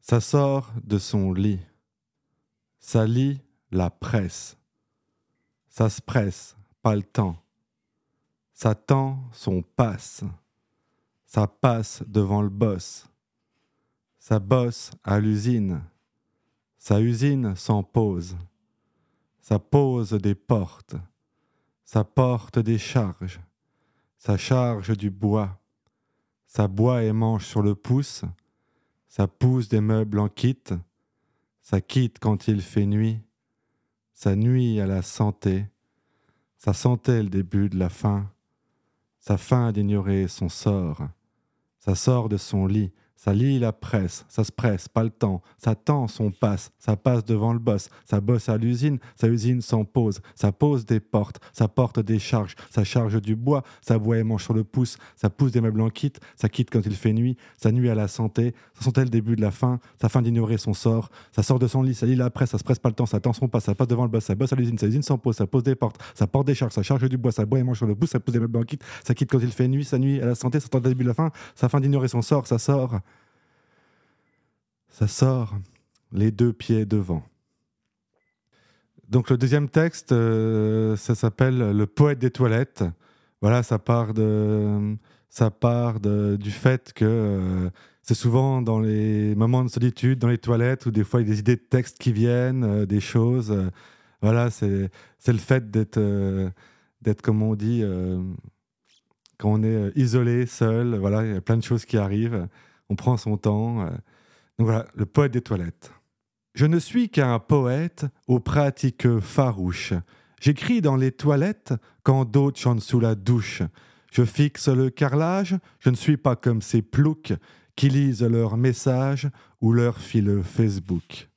Ça sort de son lit. Ça lit la presse. Ça se presse, pas le temps. Ça tend son passe. Ça passe devant le boss. Ça bosse à l'usine. Sa usine s'en pose. Ça pose des portes. Ça porte des charges. Ça charge du bois. Ça boit et mange sur le pouce. Ça pousse des meubles en kit. Ça quitte quand il fait nuit. Ça nuit à la santé. Ça sentait le début de la fin. Sa fin d'ignorer son sort. Ça sort de son lit. Ça lit la presse, ça se presse, pas le temps, ça tend son passe, ça passe devant le boss, ça bosse à l'usine, sa usine s'en pose, ça pose des portes, ça porte des charges, ça charge du bois, ça boit et mange sur le pouce, ça pousse des meubles en kit, ça quitte quand il fait nuit, ça nuit à la santé, ça sentait le début de la fin, sa fin d'ignorer son sort, ça sort de son lit, ça lit la presse, ça se presse pas le temps, ça tend son passe, ça passe devant le boss, ça bosse à l'usine, sa usine s'en pose, ça pose des portes, ça porte des charges, ça charge du bois, ça boit et mange sur le pouce, ça pousse des meubles en kit, ça quitte quand il fait nuit, ça nuit à la santé, ça tend le début de la fin, sa fin d'ignorer son sort, ça sort ça sort les deux pieds devant. Donc le deuxième texte, euh, ça s'appelle Le poète des toilettes. Voilà, ça part, de, ça part du fait que euh, c'est souvent dans les moments de solitude, dans les toilettes, où des fois il y a des idées de texte qui viennent, euh, des choses. voilà, c'est le fait d'être, d'être, comme on dit, quand on est isolé, seul. Voilà, il y a plein de choses qui arrivent. On prend son temps voilà, le poète des toilettes. Je ne suis qu'un poète aux pratiques farouches. J'écris dans les toilettes quand d'autres chantent sous la douche. Je fixe le carrelage, je ne suis pas comme ces ploucs qui lisent leurs messages ou leur fil Facebook.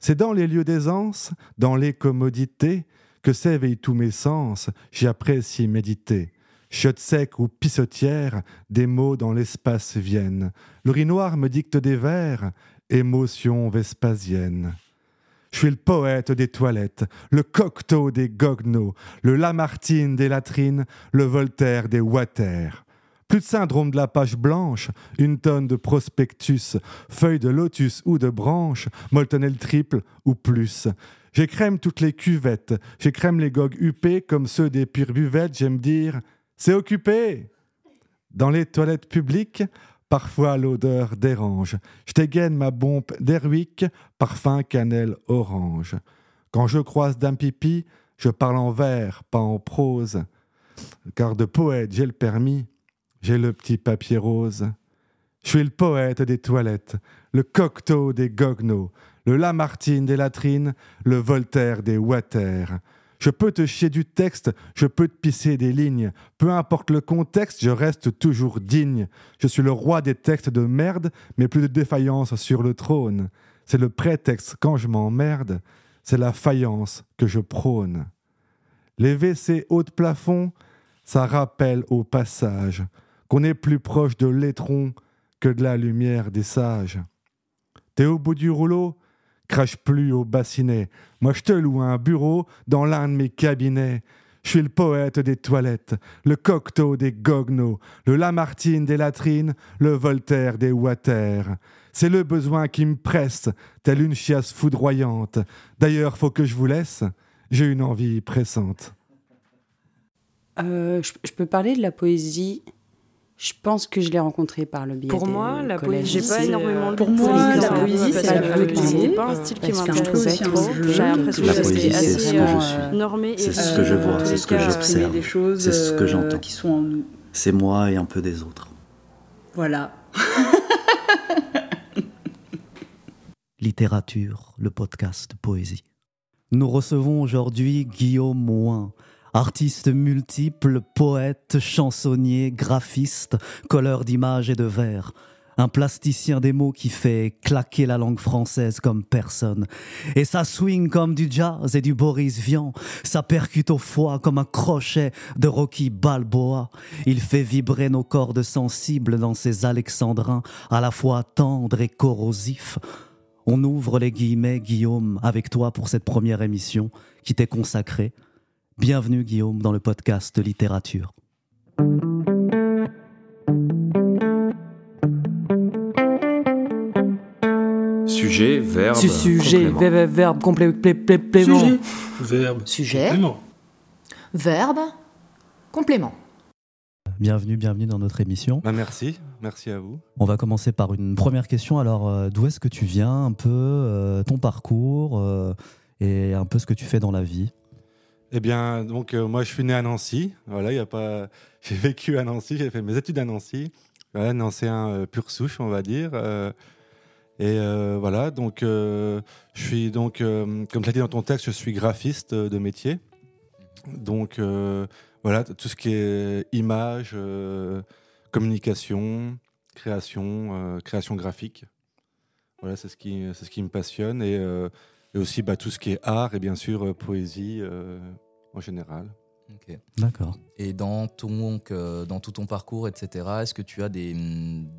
C'est dans les lieux d'aisance, dans les commodités, que s'éveillent tous mes sens, j'y apprécie méditer. Chiottes sec ou pissotière, des mots dans l'espace viennent. L'urinoir me dicte des vers, émotion vespasienne. Je suis le poète des toilettes, le cocteau des goguenots, le Lamartine des latrines, le Voltaire des water. Plus de syndrome de la page blanche, une tonne de prospectus, feuilles de lotus ou de branches, moltonel triple ou plus. J'écrème toutes les cuvettes, j'écrème les gogues huppés comme ceux des pures buvettes, j'aime dire c'est occupé. Dans les toilettes publiques, parfois l'odeur dérange. Je dégaine ma bombe d'Erwick, parfum cannelle orange. Quand je croise d'un pipi, je parle en vers, pas en prose. Car de poète, j'ai le permis, j'ai le petit papier rose. Je suis le poète des toilettes, le cocteau des goguenots, le Lamartine des latrines, le Voltaire des water. Je peux te chier du texte, je peux te pisser des lignes. Peu importe le contexte, je reste toujours digne. Je suis le roi des textes de merde, mais plus de défaillance sur le trône. C'est le prétexte quand je m'emmerde, c'est la faïence que je prône. Les WC haut de plafond, ça rappelle au passage qu'on est plus proche de l'étron que de la lumière des sages. T'es au bout du rouleau, crache plus au bassinet. Moi, je te loue un bureau dans l'un de mes cabinets. Je suis le poète des toilettes, le cocteau des goguenots, le Lamartine des latrines, le Voltaire des water. C'est le besoin qui me presse, telle une chiasse foudroyante. D'ailleurs, faut que je vous laisse, j'ai une envie pressante. Euh, je, peux parler de la poésie? Je pense que je l'ai rencontré par le biais Pour moi, la poésie, j'ai pas énormément Pour moi, la poésie, c'est pas un style qui m'intéresse trop. J'ai l'impression que c'est assez ce que je suis. Normé. C'est ce que je vois, c'est ce que j'observe, c'est ce que j'entends. Qui sont en nous. C'est moi et un peu des autres. Voilà. Littérature, le podcast Poésie. Nous recevons aujourd'hui Guillaume Mouin, Artiste multiple, poète, chansonnier, graphiste, colleur d'images et de vers. Un plasticien des mots qui fait claquer la langue française comme personne. Et ça swing comme du jazz et du Boris Vian. Ça percute au foie comme un crochet de Rocky Balboa. Il fait vibrer nos cordes sensibles dans ses alexandrins, à la fois tendres et corrosifs. On ouvre les guillemets, Guillaume, avec toi pour cette première émission qui t'est consacrée. Bienvenue Guillaume dans le podcast Littérature. Sujet, verbe, Sujet, complément. verbe, complément. Sujet, verbe, Sujet, complément. verbe, complément. Bienvenue, bienvenue dans notre émission. Bah, merci, merci à vous. On va commencer par une première question. Alors, euh, d'où est-ce que tu viens un peu, euh, ton parcours euh, et un peu ce que tu fais dans la vie? Eh bien, donc euh, moi je suis né à Nancy. Voilà, il y a pas. J'ai vécu à Nancy, j'ai fait mes études à Nancy. Voilà, nancéen euh, pur souche, on va dire. euh, et voilà, donc je suis donc, comme tu l'as dit dans ton texte, je suis graphiste de métier. Donc voilà, tout ce qui est image, communication, création, création graphique. Voilà, c'est ce qui, ce qui me passionne et, aussi bah, tout ce qui est art et bien sûr poésie en général. Ok. D'accord. Et dans, ton, euh, dans tout ton parcours, etc., est-ce que tu as des,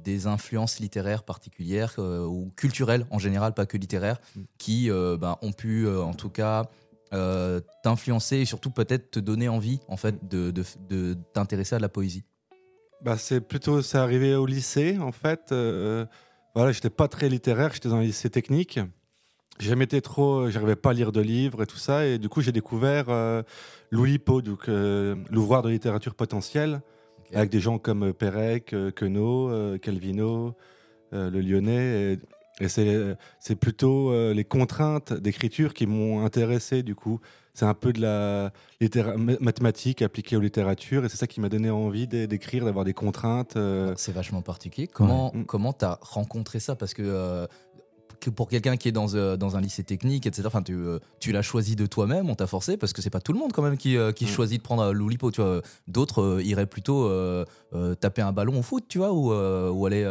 des influences littéraires particulières euh, ou culturelles en général, pas que littéraires, Mm. qui euh, ben, ont pu euh, en tout cas euh, t'influencer et surtout peut-être te donner envie en fait de, de, de t'intéresser à la poésie? Bah, c'est plutôt, c'est arrivé au lycée en fait. Euh, voilà, j'étais pas très littéraire, j'étais dans un lycée technique. J'ai jamais été trop, j'arrivais pas à lire de livres et tout ça, et du coup j'ai découvert euh, Louis Poe, donc euh, l'ouvroir de littérature potentielle, avec des gens comme euh, Pérec, euh, Queneau, euh, Calvino, euh, le Lyonnais. Et, et c'est, plutôt euh, les contraintes d'écriture qui m'ont intéressé du coup. C'est un peu de la mathématique appliquée aux littératures, et c'est ça qui m'a donné envie d'é- d'écrire, d'avoir des contraintes. euh, C'est vachement particulier. Comment Ouais. comment t'as rencontré ça? Parce que, euh, que pour quelqu'un qui est dans, euh, dans un lycée technique, etc. Enfin, tu, euh, tu l'as choisi de toi-même, on t'a forcé parce que c'est pas tout le monde quand même qui, euh, qui Mm. choisit de prendre l'oulipo. Tu vois, d'autres iraient plutôt taper un ballon au foot, tu vois, ou, ou aller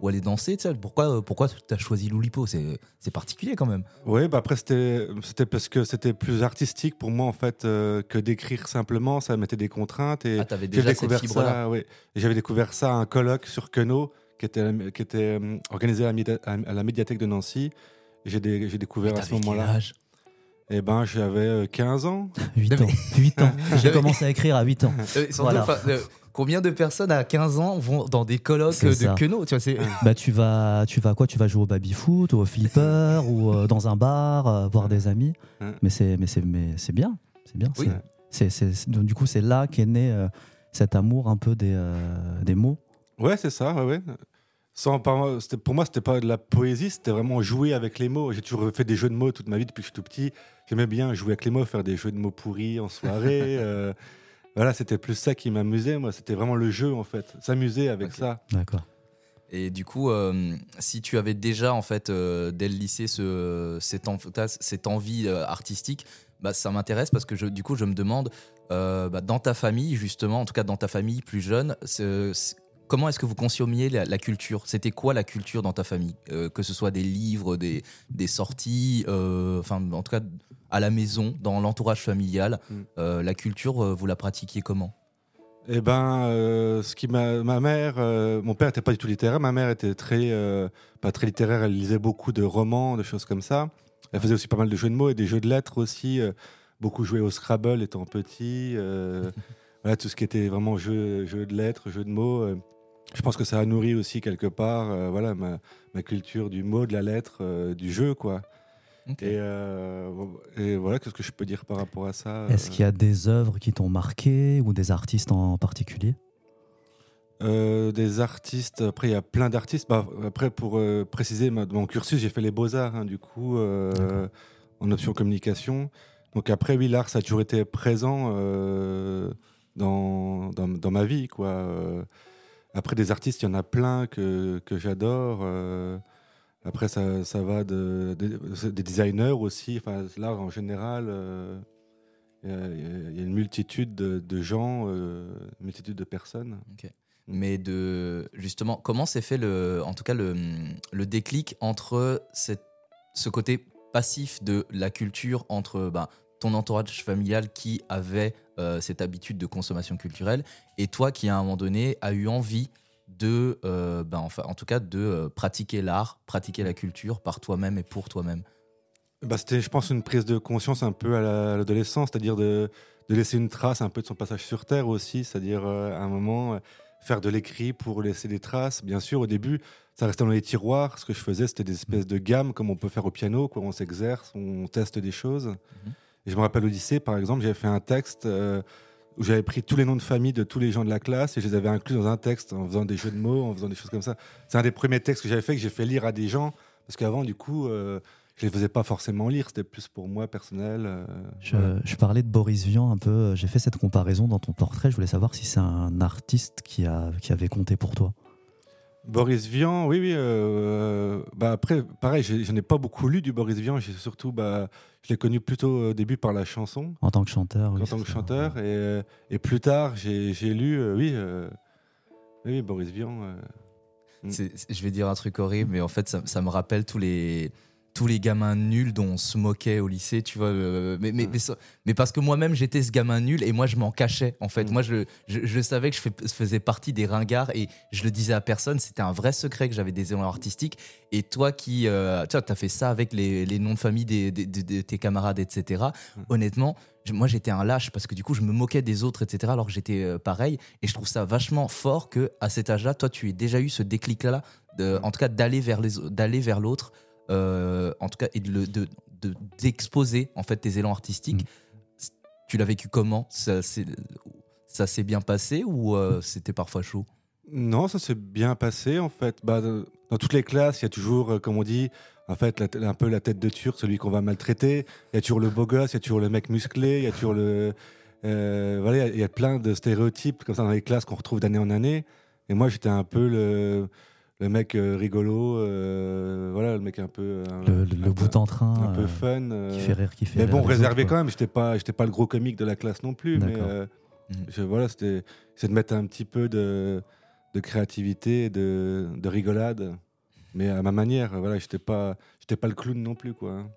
ou aller danser. Tu sais. Pourquoi pourquoi t'as choisi l'oulipo? C'est c'est particulier quand même. Oui, bah après c'était c'était parce que c'était plus artistique pour moi en fait que d'écrire simplement, ça mettait des contraintes et Ah, t'avais j'ai déjà cette découvert ça. Oui, j'avais découvert ça à un colloque sur Queneau qui était qui était euh, organisé à la, média- à la médiathèque de Nancy. J'ai dé- j'ai découvert à ce moment-là. âge? Et ben j'avais euh, 15 ans. 8 Non, ans. 8 ans. J'ai commencé à écrire à 8 ans. Euh, Voilà. enfin, euh, Combien de personnes à 15 ans vont dans des colloques de tu vois, c'est- Bah tu vas, tu vas quoi? Tu vas jouer au baby foot, ou au flipper, ou euh, dans un bar, euh, voir des amis. Mais c'est, mais c'est, mais c'est bien, c'est bien. Oui. donc, du coup, c'est là qu'est né euh, cet amour un peu des, euh, des mots. Ouais, c'est ça, ouais, ouais. Sans, pour moi, c'était pas de la poésie, c'était vraiment jouer avec les mots. J'ai toujours fait des jeux de mots toute ma vie depuis que je suis tout petit. J'aimais bien jouer avec les mots, faire des jeux de mots pourris en soirée. euh, voilà, c'était plus ça qui m'amusait, moi. C'était vraiment le jeu, en fait. S'amuser avec ça. D'accord. Et du coup, euh, si tu avais déjà, en fait, euh, dès le lycée, ce, cette, en- t'as cette envie euh, artistique, bah, ça m'intéresse parce que je, du coup, je me demande, euh, bah, dans ta famille, justement, en tout cas dans ta famille plus jeune, comment est-ce que vous consommiez la, la culture? C'était quoi la culture dans ta famille? Euh, Que ce soit des livres, des, des sorties, euh, enfin, en tout cas, à la maison, dans l'entourage familial, Mm. euh, la culture, vous la pratiquiez comment? Eh ben, ce qui m'a, ma mère, mon père était pas du tout littéraire. Ma mère était très, pas très littéraire. Elle lisait beaucoup de romans, de choses comme ça. Elle faisait aussi pas mal de jeux de mots et des jeux de lettres aussi. beaucoup joué au Scrabble étant petit. voilà, tout ce qui était vraiment jeu, jeu de lettres, jeu de mots. Je pense que ça a nourri aussi quelque part, euh, voilà, ma, ma culture du mot, de la lettre, euh, du jeu, quoi. Et, euh, et voilà, qu'est-ce que je peux dire par rapport à ça Est-ce qu'il y a des œuvres qui t'ont marqué ou des artistes en particulier? Euh, des artistes, après il y a plein d'artistes. Bah, après, pour euh, préciser ma- mon cursus, j'ai fait les beaux-arts, hein, du coup, euh, en option communication. Donc après, oui, l'art, ça a toujours été présent euh, dans, dans, dans ma vie. Quoi. Après, des artistes, il y en a plein que, que j'adore. euh, après, ça, ça va de, de- des designers aussi, enfin, l'art en général. euh, Il y, a- une multitude de, gens, euh, une multitude de personnes. mais de justement comment s'est fait le en tout cas le, le déclic entre cette, ce côté passif de la culture entre ben, ton entourage familial qui avait euh, cette habitude de consommation culturelle et toi qui à un moment donné a eu envie de euh, ben, enfin en tout cas de euh, pratiquer l'art pratiquer la culture par toi-même et pour toi-même Bah, C'était, je pense, une prise de conscience un peu à la- à l'adolescence, c'est-à-dire de, de laisser une trace un peu de son passage sur Terre aussi, c'est-à-dire à un moment faire de l'écrit pour laisser des traces. Bien sûr, au début, ça restait dans les tiroirs. Ce que je faisais, c'était des espèces de gammes, comme on peut faire au piano, quoi. On s'exerce, on teste des choses. Mhm. Et je me rappelle au lycée, par exemple, j'avais fait un texte euh, où j'avais pris tous les noms de famille de tous les gens de la classe et je les avais inclus dans un texte en faisant des jeux de mots, en faisant des choses comme ça. C'est un des premiers textes que j'avais fait, que j'ai fait lire à des gens, parce qu'avant, du coup, euh, je les faisais pas forcément lire, c'était plus pour moi personnel. Euh, je, parlais de Boris Vian un peu, j'ai fait cette comparaison dans ton portrait, je voulais savoir si c'est un artiste qui, a, qui avait compté pour toi. Boris Vian, oui, oui. Euh, bah après, pareil, je n'ai pas beaucoup lu du Boris Vian. J'ai surtout, bah, je l'ai connu plutôt au début par la chanson. En tant que chanteur. Oui, en tant que chanteur, et, et, plus tard, j'ai lu, euh, oui, euh, oui, Boris Vian. Mm. Je vais dire un truc horrible, mais en fait, ça, ça me rappelle tous les tous les gamins nuls dont on se moquait au lycée, tu vois. Euh, mais, mais, mais, parce que moi-même, j'étais ce gamin nul et moi, je m'en cachais, en fait. Mm. Moi, je, je, savais que je, faisais partie des ringards et je le disais à personne. C'était un vrai secret que j'avais des élans artistiques. Et toi qui, euh, tu as fait ça avec les, les, noms de famille des, de tes camarades, etc. Mm. Honnêtement, moi, j'étais un lâche parce que du coup, je me moquais des autres, etc. Alors que j'étais euh, pareil. Et je trouve ça vachement fort que à cet âge-là, toi, tu aies déjà eu ce déclic-là, mm. en tout cas d'aller vers l'autre. Euh, en tout cas, et de, d'exposer en fait tes élans artistiques. Mm. Tu l'as vécu comment? Ça, s'est bien passé ou euh, c'était parfois chaud? Non, ça s'est bien passé en fait. Bah, dans toutes les classes, il y a toujours, euh, comme on dit, en fait, un peu la tête de turc, celui qu'on va maltraiter. Il y a toujours le beau gosse, il y a toujours le mec musclé, il y a toujours le. voilà, il y, a plein de stéréotypes comme ça dans les classes qu'on retrouve d'année en année. Et moi, j'étais un peu le le mec euh, rigolo, euh, voilà, le mec un peu. le, bout en train. Un peu fun. qui fait rire, qui fait Mais bon, réservé quand même, j'étais pas, j'étais pas le gros comique de la classe non plus. Mais mmh. voilà, c'était c'est de mettre un petit peu de, de créativité, de, de rigolade, mais à ma manière. Voilà, j'étais pas, j'étais pas le clown non plus, quoi. Hein.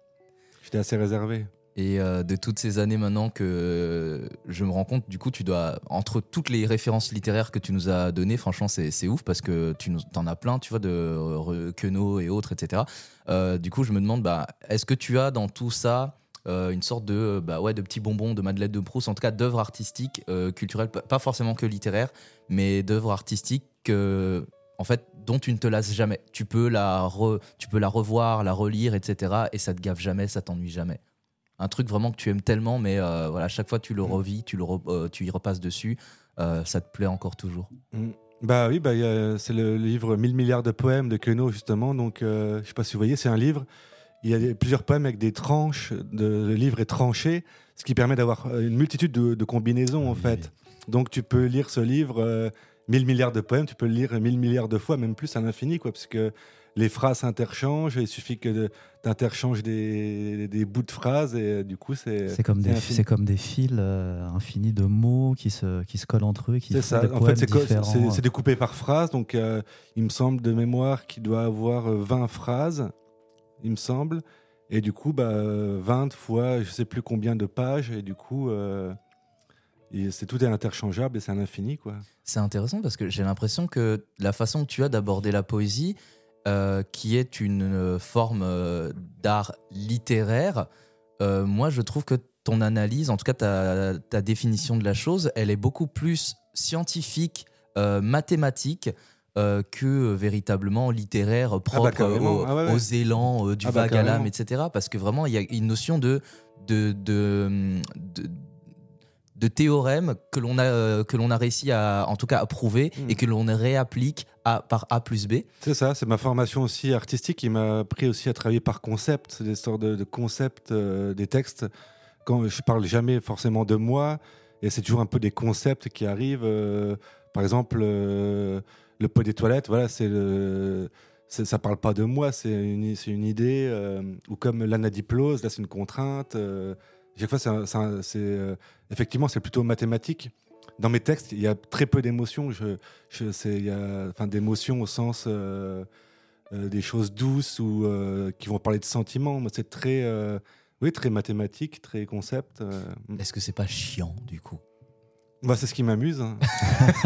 J'étais assez réservé. Et euh, de toutes ces années maintenant que je me rends compte, du coup, tu dois, entre toutes les références littéraires que tu nous as données, franchement, c'est ouf parce que tu en as plein, tu vois, de Queneau et autres, etc. Euh, du coup, je me demande, bah, est-ce que tu as dans tout ça euh, une sorte de, bah, ouais, de petits bonbons de Madeleine de Proust, en tout cas d'œuvres artistiques, culturelles, pas forcément que littéraires, mais d'œuvres artistiques en fait, dont tu ne te lasses jamais. Tu peux la, tu peux la revoir, la relire, etc. Et ça te gave jamais, ça t'ennuie jamais un truc vraiment que tu aimes tellement, mais euh, voilà, chaque fois tu le mm. revis, tu, le euh, tu y repasses dessus, euh, ça te plaît encore toujours. Mm. Bah oui, bah, c'est le livre 1000 milliards de poèmes de Queneau, justement. Donc, je sais pas si vous voyez, c'est un livre. Il y a plusieurs poèmes avec des tranches. De, le livre est tranché, ce qui permet d'avoir une multitude de, combinaisons, en fait. Donc, tu peux lire ce livre, 1000 milliards de poèmes, tu peux le lire 1000 milliards de fois, même plus à l'infini, quoi, parce que les phrases s'interchangent. Il suffit que tu interchanges des, des, bouts de phrases et euh, du coup, c'est. C'est comme, des, c'est comme des fils euh, infinis de mots qui se, qui se collent entre eux. C'est ça. en fait, c'est, découpé par phrase. Donc, euh, il me semble de mémoire qu'il doit avoir 20 phrases, il me semble. Et du coup, bah, 20 fois, je sais plus combien de pages. Et du coup. c'est tout est interchangeable et c'est un infini quoi. C'est intéressant parce que j'ai l'impression que la façon que tu as d'aborder la poésie, euh, qui est une euh, forme euh, d'art littéraire, moi je trouve que ton analyse, en tout cas ta, ta, définition de la chose, elle est beaucoup plus scientifique, mathématique. que véritablement littéraire ah bah, propre ah aux, élans du ah bah, vague à l'âme, etc. Parce que vraiment, il y a une notion de, de, de, de de théorèmes que l'on a, euh, que l'on a réussi à, en tout cas, à prouver hmm. et que l'on réapplique par A plus B. C'est ça, c'est ma formation aussi artistique qui m'a appris aussi à travailler par concept, des sortes de, concepts euh, des textes. Quand je parle jamais forcément de moi, et c'est toujours un peu des concepts qui arrivent. Euh, par exemple, le pot des toilettes, voilà, c'est ça parle pas de moi, c'est une, une idée, ou comme l'anadiplose, là c'est une contrainte, chaque fois, c'est euh, effectivement, c'est plutôt mathématique. Dans mes textes, il y a très peu d'émotions. Je, je, il y a, enfin, d'émotions au sens euh, euh, des choses douces ou qui vont parler de sentiments. Moi, c'est très, oui, très mathématique, très concept. Est-ce que c'est pas chiant du coup? Bah, c'est ce qui m'amuse. Hein.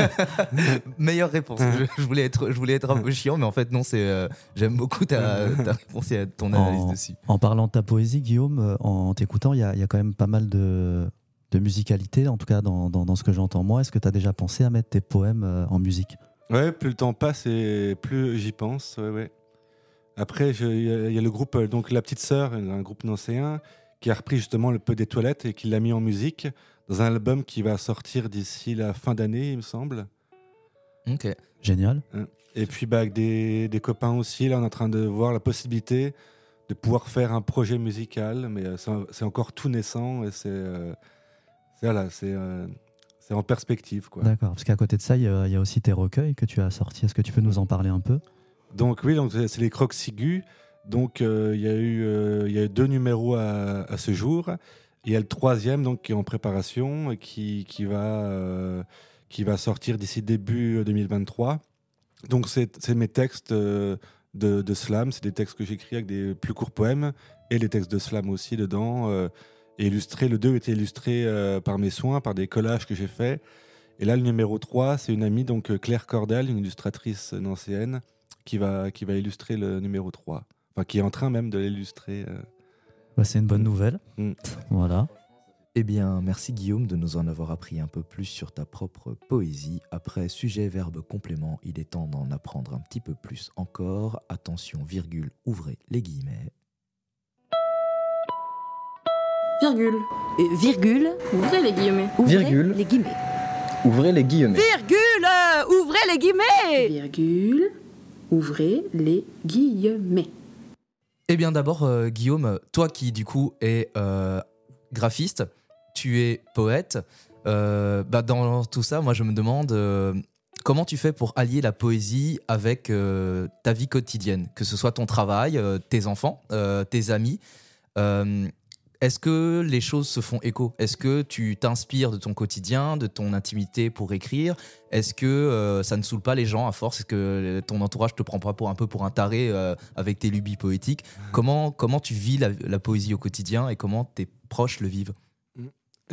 Meilleure réponse. Je, voulais être, je voulais être un peu chiant, mais en fait, non, c'est, euh, j'aime beaucoup ta, réponse et ton analyse en, dessus. En parlant de ta poésie, Guillaume, euh, en t'écoutant, il y a, y a, quand même pas mal de, de musicalité, en tout cas dans, dans, ce que j'entends moi. Est-ce que tu as déjà pensé à mettre tes poèmes en musique? Ouais, plus le temps passe et plus j'y pense. Ouais, ouais. Après, il y, a le groupe, donc La Petite Sœur, un groupe nancéen, qui a repris justement le peu des toilettes et qui l'a mis en musique dans un album qui va sortir d'ici la fin d'année, il me semble. Ok. Génial. Hein. Et puis bah, avec des, des, copains aussi, là on est en train de voir la possibilité de pouvoir faire un projet musical, mais euh, c'est encore tout naissant et c'est euh, voilà, c'est euh, c'est en perspective. D'accord, parce qu'à côté de ça, il y, y, a aussi tes recueils que tu as sortis. Est-ce que tu peux nous en parler un peu? Donc oui, donc c'est les Crocs Sigu. Donc il y a eu il y a deux numéros à, à, ce jour. Il y a le troisième donc qui est en préparation, qui, qui va qui va sortir d'ici début 2023. Donc c'est mes textes euh, de, de slam, c'est des textes que j'écris avec des plus courts poèmes et les textes de slam aussi dedans. Euh, et illustré, le 2 était illustré euh, par mes soins, par des collages que j'ai faits. Et là, le numéro 3, c'est une amie, donc Claire Cordel, une illustratrice nancéenne, qui va, qui va illustrer le numéro 3. Enfin, qui est en train même de l'illustrer. Bah, c'est une bonne nouvelle. Mm. Voilà. Eh bien, merci Guillaume de nous en avoir appris un peu plus sur ta propre poésie. Après sujet, verbe, complément, il est temps d'en apprendre un petit peu plus encore. Attention, virgule, ouvrez les guillemets. Virgule. Euh, virgule. Ouvrez les guillemets. virgule. Les guillemets. Ouvrez les guillemets. Virgule. Ouvrez les guillemets. Virgule. Ouvrez les guillemets. Eh bien d'abord, euh, Guillaume, toi qui du coup es euh, graphiste, tu es poète. Euh, bah dans tout ça, moi je me demande euh, comment tu fais pour allier la poésie avec euh, ta vie quotidienne, que ce soit ton travail, tes enfants, tes amis. Est-ce que les choses se font écho? Est-ce que tu t'inspires de ton quotidien, de ton intimité pour écrire? Est-ce que ça ne saoule pas les gens à force? Est-ce que ton entourage te prend pas pour un peu pour un taré avec tes lubies poétiques? Comment, comment tu vis la, la, poésie au quotidien et comment tes proches le vivent?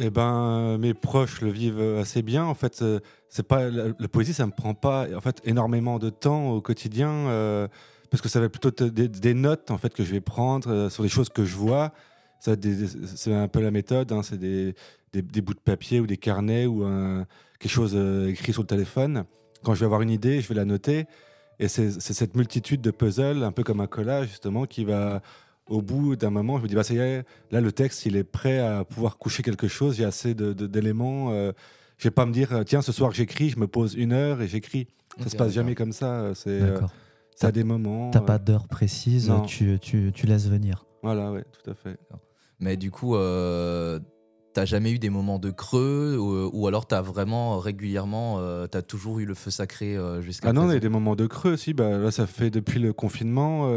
Eh ben, mes proches le vivent assez bien. En fait, euh, c'est pas la, poésie, ça me prend pas en fait énormément de temps au quotidien euh, parce que ça va plutôt des, notes en fait que je vais prendre euh, sur les choses que je vois. C'est un peu la méthode. Hein, c'est des, des, bouts de papier ou des carnets ou quelque chose écrit sur le téléphone. Quand je vais avoir une idée, je vais la noter. Et c'est cette multitude de puzzles, un peu comme un collage justement, qui va au bout d'un moment, je me dis, bah, ça y est, là, le texte, il est prêt à pouvoir coucher quelque chose. J'ai assez d'éléments. Euh, je vais pas me dire, tiens, ce soir, j'écris, je me pose une heure et j'écris. Ça ne se passe jamais comme ça. C'est euh, ça a des moments. T'as pas euh, d'heure précise, tu, tu, tu, laisses venir. Voilà, ouais, tout à fait. Mais du coup, euh, t'as jamais eu des moments de creux ou, ou alors t'as vraiment régulièrement, t'as toujours eu le feu sacré jusqu'à Ah non, il y a des moments de creux aussi. Bah, là, ça fait depuis le confinement.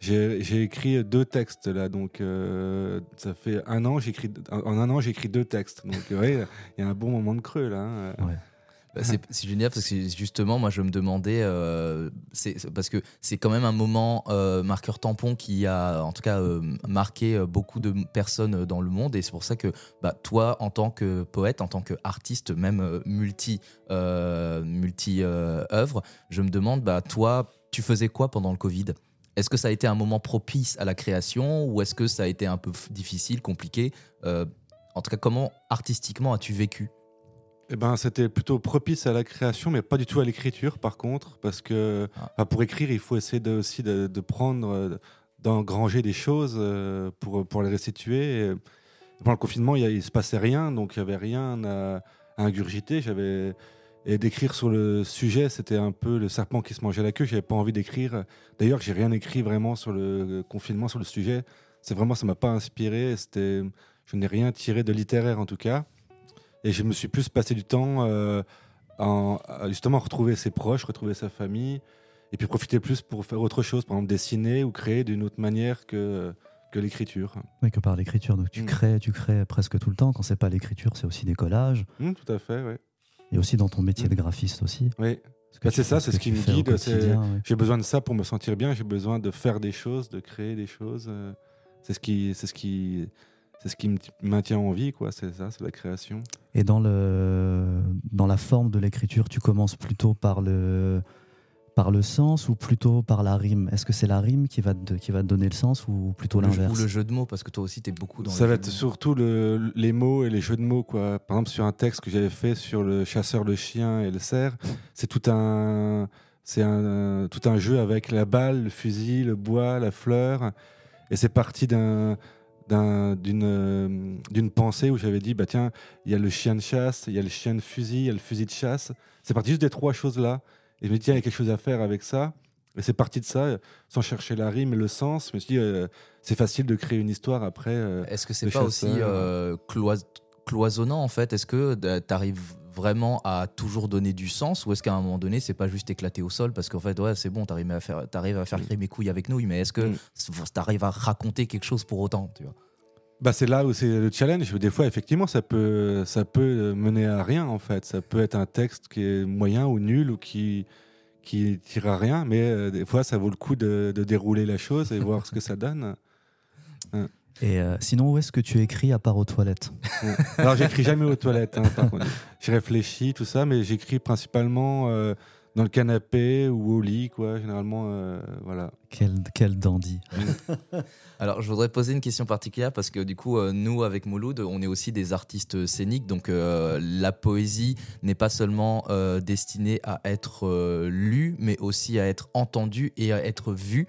J'ai écrit deux textes là, donc euh, ça fait un an. J'écris en un an, j'ai écrit deux textes. Donc il y a un bon moment de creux là. Hein. Bah, c'est génial parce que justement, moi, je me demandais, euh, parce que c'est quand même un moment euh, marqueur tampon qui a, en tout cas, marqué beaucoup de personnes dans le monde, et c'est pour ça que, bah, toi, en tant que poète, en tant qu'artiste, même multi, multi œuvre, je me demande, bah, toi, tu faisais quoi pendant le Covid? Est-ce que ça a été un moment propice à la création ou est-ce que ça a été un peu difficile, compliqué? Euh, En tout cas, comment artistiquement as-tu vécu? Eh ben, c'était plutôt propice à la création, mais pas du tout à l'écriture, par contre, parce que ah. pour écrire, il faut essayer de, aussi de, prendre, euh, d'engranger des choses euh, pour, pour les restituer. pendant le confinement, il ne se passait rien, donc il n'y avait rien à, à ingurgiter. J'avais et d'écrire sur le sujet, c'était un peu le serpent qui se mangeait la queue. J'avais pas envie d'écrire. D'ailleurs, j'ai rien écrit vraiment sur le confinement, sur le sujet. C'est vraiment, ça m'a pas inspiré. C'était, je n'ai rien tiré de littéraire en tout cas. Et je me suis plus passé du temps euh, en justement retrouver ses proches, retrouver sa famille, et puis profiter plus pour faire autre chose, par exemple dessiner ou créer d'une autre manière que que l'écriture. Oui, que par l'écriture. Donc tu mm. crées, tu crées presque tout le temps. Quand c'est pas l'écriture, c'est aussi des collages. Mm, tout à fait, oui. Et aussi dans ton métier de graphiste aussi. Oui. Bah, c'est ça, c'est ce qui me guide. J'ai besoin de ça pour me sentir bien. J'ai besoin de faire des choses, de créer des choses. Euh, c'est ce qui, c'est ce qui, c'est ce qui me maintient en vie, quoi. C'est ça, c'est la création. Et dans le, dans la forme de l'écriture, tu commences plutôt par le, par le sens ou plutôt par la rime? Est-ce que c'est la rime qui va, te, qui va donner le sens ou plutôt l'inverse? Ou le jeu de mots, parce que toi aussi, tu es beaucoup dans Ça va être surtout le, les mots et les jeux de mots. Quoi. Par exemple, sur un texte que j'avais fait sur le chasseur, le chien et le cerf, c'est tout un, c'est un, tout un jeu avec la balle, le fusil, le bois, la fleur. Et c'est parti d'un d'une d'une pensée où j'avais dit bah tiens il y a le chien de chasse il y a le chien de fusil il y a le fusil de chasse c'est parti juste des trois choses là et je me dis, il y a quelque chose à faire avec ça. Et c'est parti de ça, sans chercher la rime et le sens. Je me suis dit, euh, c'est facile de créer une histoire après. Euh, Est-ce que c'est pas aussi euh, cloisonnant en fait? Est-ce que tu arrives vraiment à toujours donner du sens ou est-ce qu'à un moment donné c'est pas juste éclaté au sol parce qu'en fait ouais c'est bon t'arrives à faire arrives à faire mm. crier mes couilles avec nous mais est-ce que mm. tu arrives à raconter quelque chose pour autant tu vois? Bah c'est là où c'est le challenge. Des fois, effectivement, ça peut, ça peut mener à rien, en fait. Ça peut être un texte qui est moyen ou nul ou qui, qui tire à rien, mais euh, des fois, ça vaut le coup de, de, dérouler la chose et voir ce que ça donne. Hein. Et euh, sinon, où est-ce que tu écris à part aux toilettes? Alors, j'écris jamais aux toilettes. Hein, J'ai réfléchi, tout ça, mais j'écris principalement euh, dans le canapé ou au lit, quoi. Généralement, voilà. Quel, quel dandy. Alors, je voudrais poser une question particulière parce que du coup, euh, nous, avec Mouloud, on est aussi des artistes scéniques. Donc, euh, la poésie n'est pas seulement euh, destinée à être lue, mais aussi à être entendue et à être vue.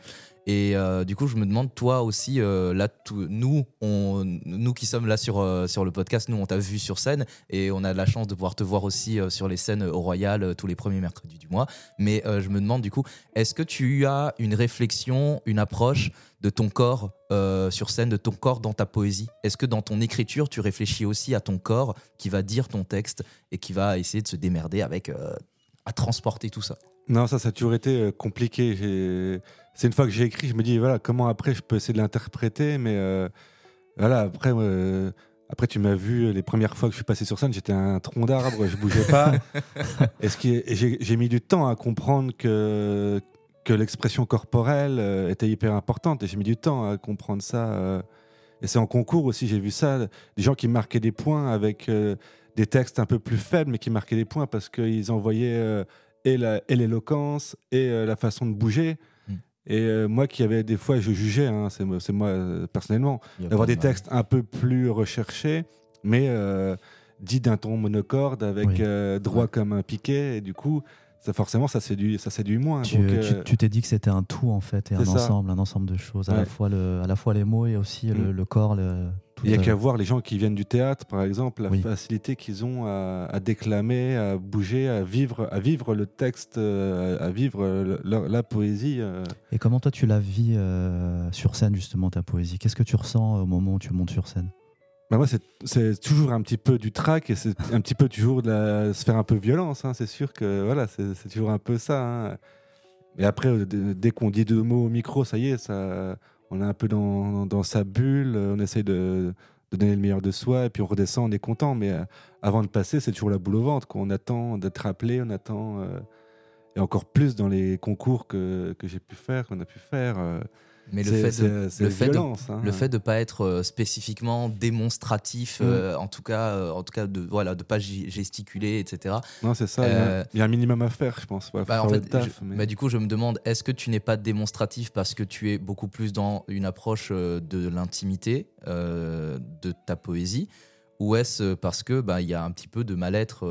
Et du coup, je me demande, toi aussi, là, nous, on, nous qui sommes là sur, sur le podcast, nous, on t'a vu sur scène et on a la chance de pouvoir te voir aussi sur les scènes au Royal tous les premiers mercredis du mois. Mais je me demande, du coup, est-ce que tu as une réflexion, une approche de ton corps euh, sur scène, de ton corps dans ta poésie? Est-ce que dans ton écriture, tu réfléchis aussi à ton corps qui va dire ton texte et qui va essayer de se démerder avec euh, à transporter tout ça? Non, ça, ça a toujours été euh, compliqué. C'est une fois que j'ai écrit, je me dis voilà comment après je peux essayer de l'interpréter, mais voilà après. Après, tu m'as vu les premières fois que je suis passé sur scène, j'étais un tronc d'arbre, je bougeais pas. et j'ai mis du temps à comprendre que que l'expression corporelle euh, était hyper importante et j'ai mis du temps à comprendre ça. Euh. et c'est en concours aussi, j'ai vu ça, des gens qui marquaient des points avec euh, des textes un peu plus faibles, mais qui marquaient des points parce qu'ils envoyaient et l'éloquence et, la façon de bouger. Hmm. Et moi qui avais des fois, je jugeais, hein, c'est moi personnellement, d'avoir des textes un peu plus recherchés, mais dit d'un ton monocorde avec droit comme un piquet. Et du coup, ça, forcément, ça séduit, ça séduit moins. Tu euh, t'es dit que c'était un tout en fait, et un ensemble, un ensemble de choses, à, la fois le, à la fois les mots et aussi le, mm. corps. Le, il n'y a qu'à voir les gens qui viennent du théâtre, par exemple, la facilité qu'ils ont à, déclamer, à bouger, à vivre, à vivre le texte, euh, à, vivre la, poésie. Euh. Et comment toi tu la vis sur scène justement ta poésie? Qu'est-ce que tu ressens au moment où tu montes sur scène? Bah moi, c'est toujours un petit peu du trac et c'est un petit peu toujours de la, se faire un peu violence. Hein. C'est sûr que voilà, c'est toujours un peu ça. Hein. Mais après, euh, dès qu'on dit deux mots au micro, ça y est, ça, on est un peu dans, sa bulle. On essaye de, donner le meilleur de soi et puis on redescend, on est content. Mais euh, avant de passer, c'est toujours la boule au ventre. On attend d'être appelé, on attend. Euh, et encore plus dans les concours que, que j'ai pu faire, qu'on a pu faire. Mais le fait, de, le, fait de, hein. le fait de pas être euh, spécifiquement démonstratif, mm. euh, en tout cas, euh, en tout cas de voilà, de pas gesticuler, etc. Non, c'est ça. il, y a, un minimum à faire, je pense. Bah, en fait, bah, du coup, je me demande, est-ce que tu n'es pas démonstratif parce que tu es beaucoup plus dans une approche de l'intimité de ta poésie, ou est-ce parce que bah il y a un petit peu de mal-être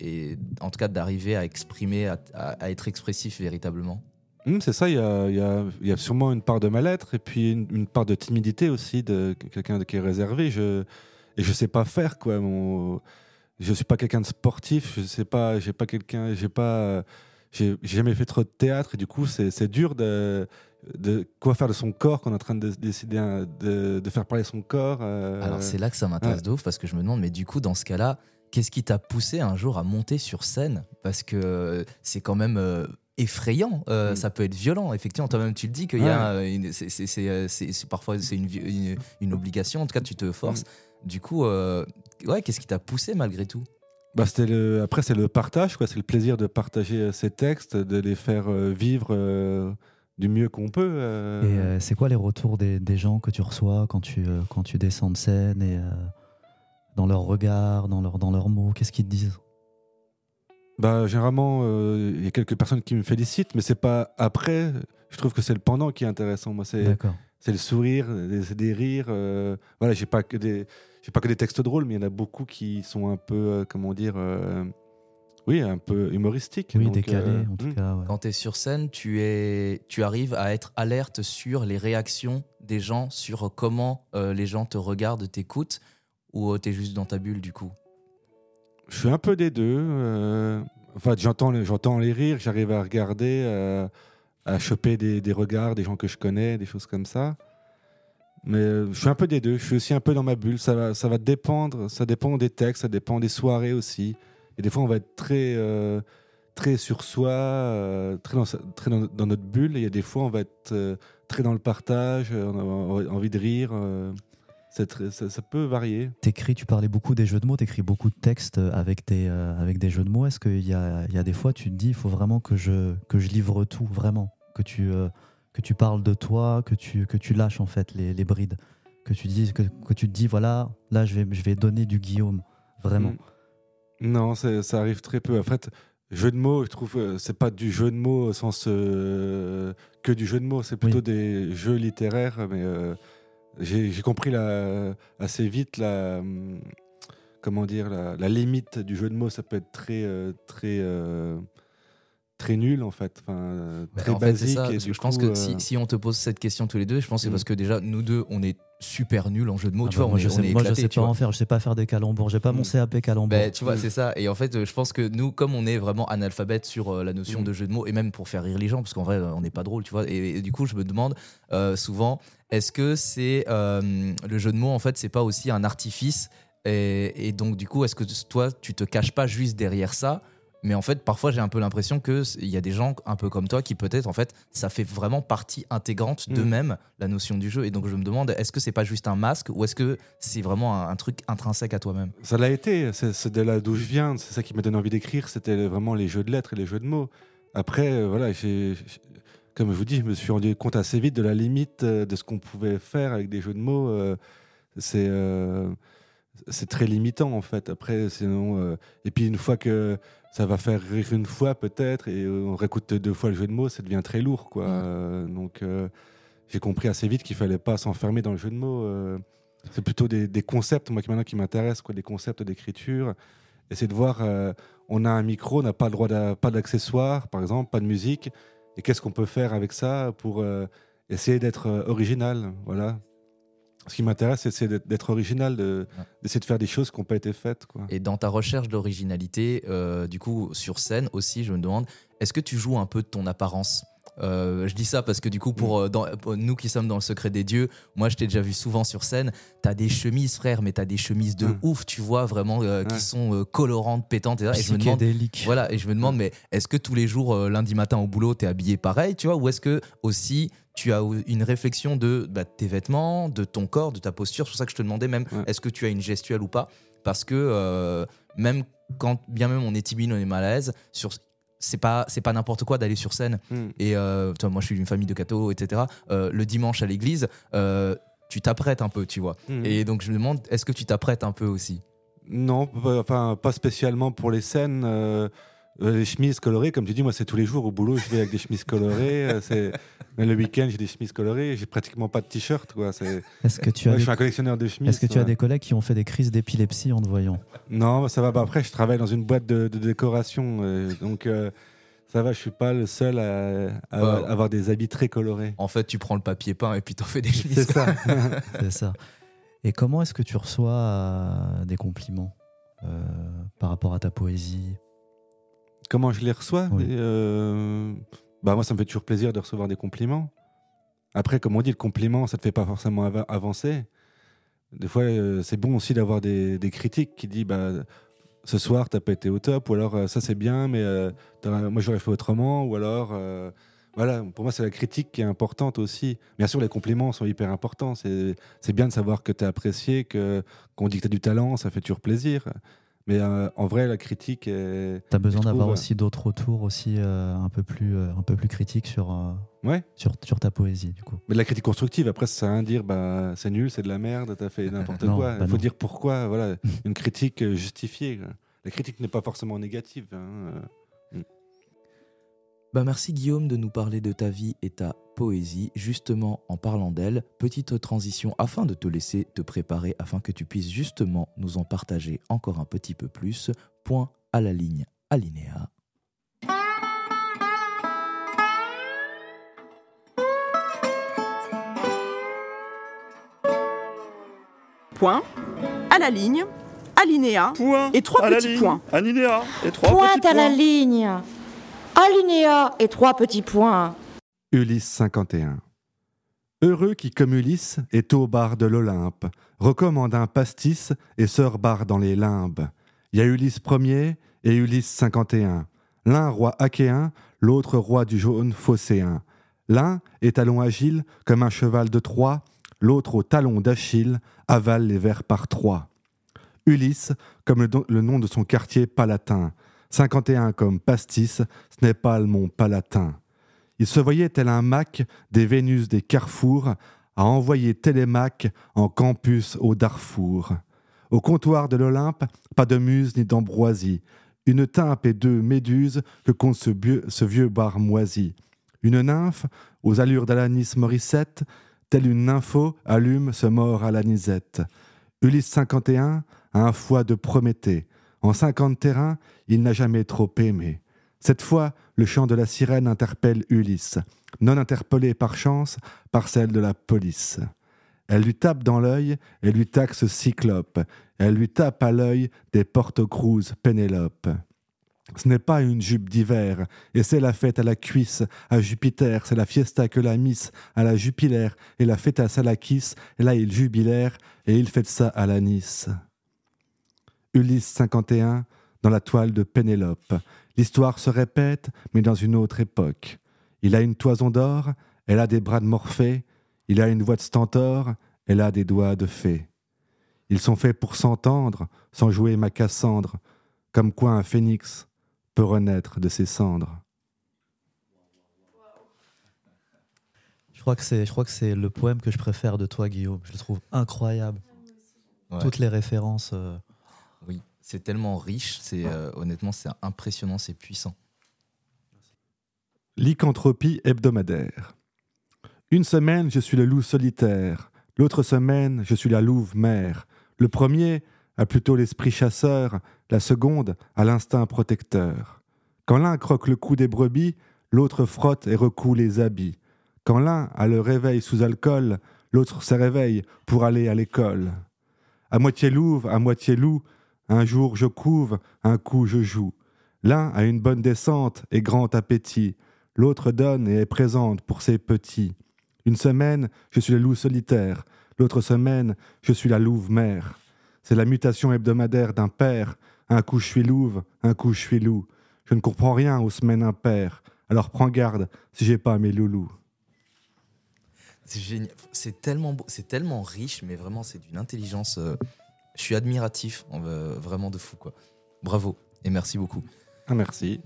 et, en tout cas d'arriver à exprimer, à être expressif véritablement? Hum, c'est ça, il y a, y, y a, sûrement une part de mal-être et puis une, part de timidité aussi de quelqu'un qui est réservé. Je, et je sais pas faire quoi. Mon, je suis pas quelqu'un de sportif. Je sais pas. J'ai pas quelqu'un. J'ai pas. J'ai jamais fait trop de théâtre et du coup c'est dur de, de quoi faire de son corps qu'on est en train de décider de, de faire parler son corps. Euh. Alors c'est là que ça m'intéresse de ouf parce que je me demande mais du coup dans ce cas-là qu'est-ce qui t'a poussé un jour à monter sur scène? Parce que c'est quand même euh, effrayant, euh, mm. ça peut être violent. Effectivement, toi-même tu le dis qu'il y a, euh, c'est parfois c'est une, une, obligation. En tout cas, tu te forces. Mm. Du coup, euh, ouais, qu'est-ce qui t'a poussé malgré tout? Bah, c'était le, après c'est le partage, quoi. C'est le plaisir de partager ces textes, de les faire vivre du mieux qu'on peut. Et c'est quoi les retours des, des, gens que tu reçois quand tu quand tu descends de scène et dans leurs regards, dans leurs dans leurs mots, qu'est-ce qu'ils te disent? Bah, Généralement, il y a quelques personnes qui me félicitent, mais c'est pas après. Je trouve que c'est le pendant qui est intéressant. Moi, c'est c'est le sourire, des, des rires. voilà, j'ai pas que des j'ai pas que des textes drôles, mais il y en a beaucoup qui sont un peu, comment dire, oui, un peu humoristique. Oui, décalé euh, en tout hmm. cas. Quand tu es sur scène, tu, es, tu arrives à être alerte sur les réactions des gens, sur comment euh, les gens te regardent, t'écoutent, ou euh, tu es juste dans ta bulle du coup? Je suis un peu des deux. Enfin, j'entends, j'entends les rires, j'arrive à regarder, à choper des, regards des gens que je connais, des choses comme ça. Mais je suis un peu des deux. Je suis aussi un peu dans ma bulle. Ça va, ça va dépendre. Ça dépend des textes, ça dépend des soirées aussi. Et des fois, on va être très, euh, très sur soi, euh, très, dans, notre bulle. Et il y a des fois, on va être euh, très dans le partage, on a, envie de rire. Très, ça, peut varier. T'écris, tu parlais beaucoup des jeux de mots, t'écris beaucoup de textes avec des, avec des jeux de mots. Est-ce qu'il y a, y a des fois, tu te dis, il faut vraiment que je, que je livre tout, vraiment? Que tu, que tu parles de toi, que tu, que tu lâches en fait les, les brides que tu, dis, que, que tu te dis, voilà, là, je vais, je vais donner du Guillaume, vraiment. Mm. Non, ça arrive très peu. En fait, jeu de mots, je trouve, euh, c'est pas du jeu de mots au sens euh, que du jeu de mots, c'est plutôt des jeux littéraires. Mais euh, j'ai compris assez vite la, comment dire, la, limite du jeu de mots. Ça peut être très, très très nul en fait, enfin, très basique. je pense que si, on te pose cette question tous les deux, je pense que c'est mm. parce que déjà nous deux on est super nuls en jeu de mots. Ah tu bah vois, moi, je sais, moi je sais pas en faire, je sais pas faire des calembours, j'ai pas mon mm. CAP calembour. Ben, tu vois, mm. c'est ça. Et en fait, je pense que nous, comme on est vraiment analphabète sur euh, la notion de jeu de mots et même pour faire rire les gens, parce qu'en vrai on n'est pas drôle, tu vois. Et, du coup, je me demande euh, souvent, est-ce que c'est euh, le jeu de mots en fait, c'est pas aussi un artifice et, et donc du coup, est-ce que toi, tu te caches pas juste derrière ça? Mais en fait, parfois, j'ai un peu l'impression qu'il y a des gens un peu comme toi qui, peut-être, en fait, ça fait vraiment partie intégrante d'eux-mêmes, mm. la notion du jeu. Et donc, je me demande, est-ce que c'est pas juste un masque ou est-ce que c'est vraiment un, truc intrinsèque à toi-même? Ça l'a été. C'est de là d'où je viens. C'est ça qui m'a donné envie d'écrire. C'était vraiment les jeux de lettres et les jeux de mots. Après, euh, voilà, comme je vous dis, je me suis rendu compte assez vite de la limite euh, de ce qu'on pouvait faire avec des jeux de mots. Euh, c'est c'est très limitant en fait. Après, sinon, et puis une fois que ça va faire rire une fois peut-être et on réécoute deux fois le jeu de mots, ça devient très lourd quoi. Euh, donc euh, j'ai compris assez vite qu'il fallait pas s'enfermer dans le jeu de mots. Euh. c'est plutôt des, concepts moi qui maintenant qui m'intéressent quoi, des concepts d'écriture. Et c'est de voir, on a un micro, on n'a pas le droit pas d'accessoires par exemple, pas de musique. Et qu'est-ce qu'on peut faire avec ça pour essayer d'être original, voilà. Ce qui m'intéresse, c'est d'être original, d'essayer de, faire des choses qui n'ont pas été faites. Quoi. Et dans ta recherche d'originalité, euh, du coup, sur scène aussi, je me demande, est-ce que tu joues un peu de ton apparence? Euh, je dis ça parce que du coup, pour, mm. euh, nous qui sommes dans le secret des dieux, moi je t'ai déjà vu souvent sur scène. T'as des chemises, frère, mais t'as des chemises de mm. ouf, tu vois, vraiment, qui sont colorantes, pétantes. Et, je me demande, voilà, et je me demande, mm. mais est-ce que tous les jours, lundi matin au boulot, t'es habillé pareil, tu vois, ou est-ce que aussi tu as une réflexion de bah, tes vêtements, de ton corps, de ta posture? C'est pour ça que je te demandais même est-ce que tu as une gestuelle ou pas? Parce que euh, même quand bien même on est timide, on est mal à l'aise, sur c'est pas c'est pas n'importe quoi d'aller sur scène. Hmm. Et euh, toi, moi je suis d'une famille de cathos, etc. Euh, le dimanche à l'église, tu t'apprêtes un peu, tu vois. Hmm. Et donc je me demande est-ce que tu t'apprêtes un peu aussi? Non, enfin pas spécialement pour les scènes. Euh, les chemises colorées, comme tu dis, moi c'est tous les jours au boulot, je vais avec des chemises colorées. Euh, c'est... le week-end, j'ai des chemises colorées. J'ai pratiquement pas de t-shirt. Quoi. Est-ce que tu as je suis un collectionneur de chemises. Est-ce que tu as des collègues qui ont fait des crises d'épilepsie en te voyant? Non, ça va. Bah, après, je travaille dans une boîte de, décoration, euh, donc ça va. Je suis pas le seul à, avoir des habits très colorés. En fait, tu prends le papier peint et puis t'en fais des chemises. C'est ça. c'est ça. Et comment est-ce que tu reçois des compliments par rapport à ta poésie? Comment je les reçois euh, bah Moi, ça me fait toujours plaisir de recevoir des compliments. Après, comme on dit, le compliment, ça ne te fait pas forcément avancer. Des fois, euh, c'est bon aussi d'avoir des, critiques qui disent bah, ce soir, tu n'as pas été au top, ou alors euh, ça c'est bien, mais moi j'aurais fait autrement, ou alors. voilà, pour moi, c'est la critique qui est importante aussi. Bien sûr, les compliments sont hyper importants. C'est bien de savoir que tu es apprécié, qu'on dit que tu as du talent, ça fait toujours plaisir. Mais euh, en vrai, la critique. Tu as besoin d'avoir aussi d'autres retours aussi euh, un, peu plus, euh, un peu plus critiques sur, ouais. sur, sur, ta poésie, du coup. Mais de la critique constructive, après, ça veut dire bah, c'est nul, c'est de la merde, t'as fait n'importe quoi. Il faut dire pourquoi. Voilà, une critique justifiée. la critique n'est pas forcément négative. Hein. Bah merci Guillaume de nous parler de ta vie et ta poésie. Justement, en parlant d'elle, petite transition afin de te laisser te préparer, afin que tu puisses justement nous en partager encore un petit peu plus. Point à la ligne alinéa. Point à la ligne alinéa point et trois petits points. Alinéa et trois Point petits points. à la ligne alinéa et trois petits points. Ulysse 51. Heureux qui, comme Ulysse, est au bar de l'Olympe, recommande un pastis et sœur bar dans les limbes. Il y a Ulysse Ier et Ulysse 51. L'un roi achéen, l'autre roi du jaune phocéen. L'un est talon agile comme un cheval de Troie, l'autre au talon d'Achille avale les vers par trois. Ulysse, comme le, le nom de son quartier palatin. 51 comme pastis, ce n'est pas le mont palatin. Il se voyait tel un Mac des Vénus des carrefours à envoyer Télémaque en campus au Darfour. Au comptoir de l'Olympe, pas de muse ni d'ambroisie, une tympe et deux méduses que compte ce, ce vieux bar moisi. Une nymphe, aux allures d'Alanis Morissette, telle une nympho, allume ce mort à l'anisette. Ulysse 51 a un foie de Prométhée. En cinquante terrains, il n'a jamais trop aimé. Cette fois, le chant de la sirène interpelle Ulysse, non interpellé par chance par celle de la police. Elle lui tape dans l'œil et lui taxe Cyclope. Elle lui tape à l'œil des porte-crues Pénélope. Ce n'est pas une jupe d'hiver, et c'est la fête à la cuisse, à Jupiter, c'est la fiesta que la miss, à la Jupiler, et la fête à Salakis, et là il jubilaire, et il fait ça à la Nice. Ulysse 51, dans la toile de Pénélope. L'histoire se répète, mais dans une autre époque. Il a une toison d'or, elle a des bras de Morphée, il a une voix de stentor, elle a des doigts de fée. Ils sont faits pour s'entendre, sans jouer ma Cassandre, comme quoi un phénix peut renaître de ses cendres. Je crois que c'est, je crois que c'est le poème que je préfère de toi, Guillaume. Je le trouve incroyable. Ouais. Toutes les références. euh, c'est tellement riche, c'est euh, honnêtement c'est impressionnant, c'est puissant. Lycanthropie hebdomadaire. Une semaine, je suis le loup solitaire. L'autre semaine, je suis la louve mère. Le premier a plutôt l'esprit chasseur, la seconde a l'instinct protecteur. Quand l'un croque le cou des brebis, l'autre frotte et recoue les habits. Quand l'un a le réveil sous alcool, l'autre se réveille pour aller à l'école. À moitié louve, à moitié loup, un jour je couve, un coup je joue. L'un a une bonne descente et grand appétit, l'autre donne et est présente pour ses petits. Une semaine, je suis le loup solitaire, l'autre semaine, je suis la louve mère. C'est la mutation hebdomadaire d'un père. Un coup je suis louve, un coup je suis loup. Je ne comprends rien aux semaines impaires. Alors prends garde si j'ai pas mes loulous. C'est génial, c'est tellement beau, c'est tellement riche, mais vraiment c'est d'une intelligence. euh, je suis admiratif, euh, vraiment de fou quoi. Bravo et merci beaucoup. Ah merci.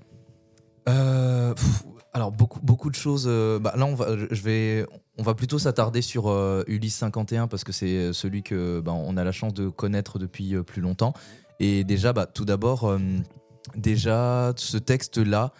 Euh, pff, alors beaucoup beaucoup de choses. euh, bah, là on va je vais on va plutôt s'attarder sur euh, Ulysse 51 parce que c'est celui que bah, on a la chance de connaître depuis euh, plus longtemps. Et déjà bah, tout d'abord euh, déjà ce texte là.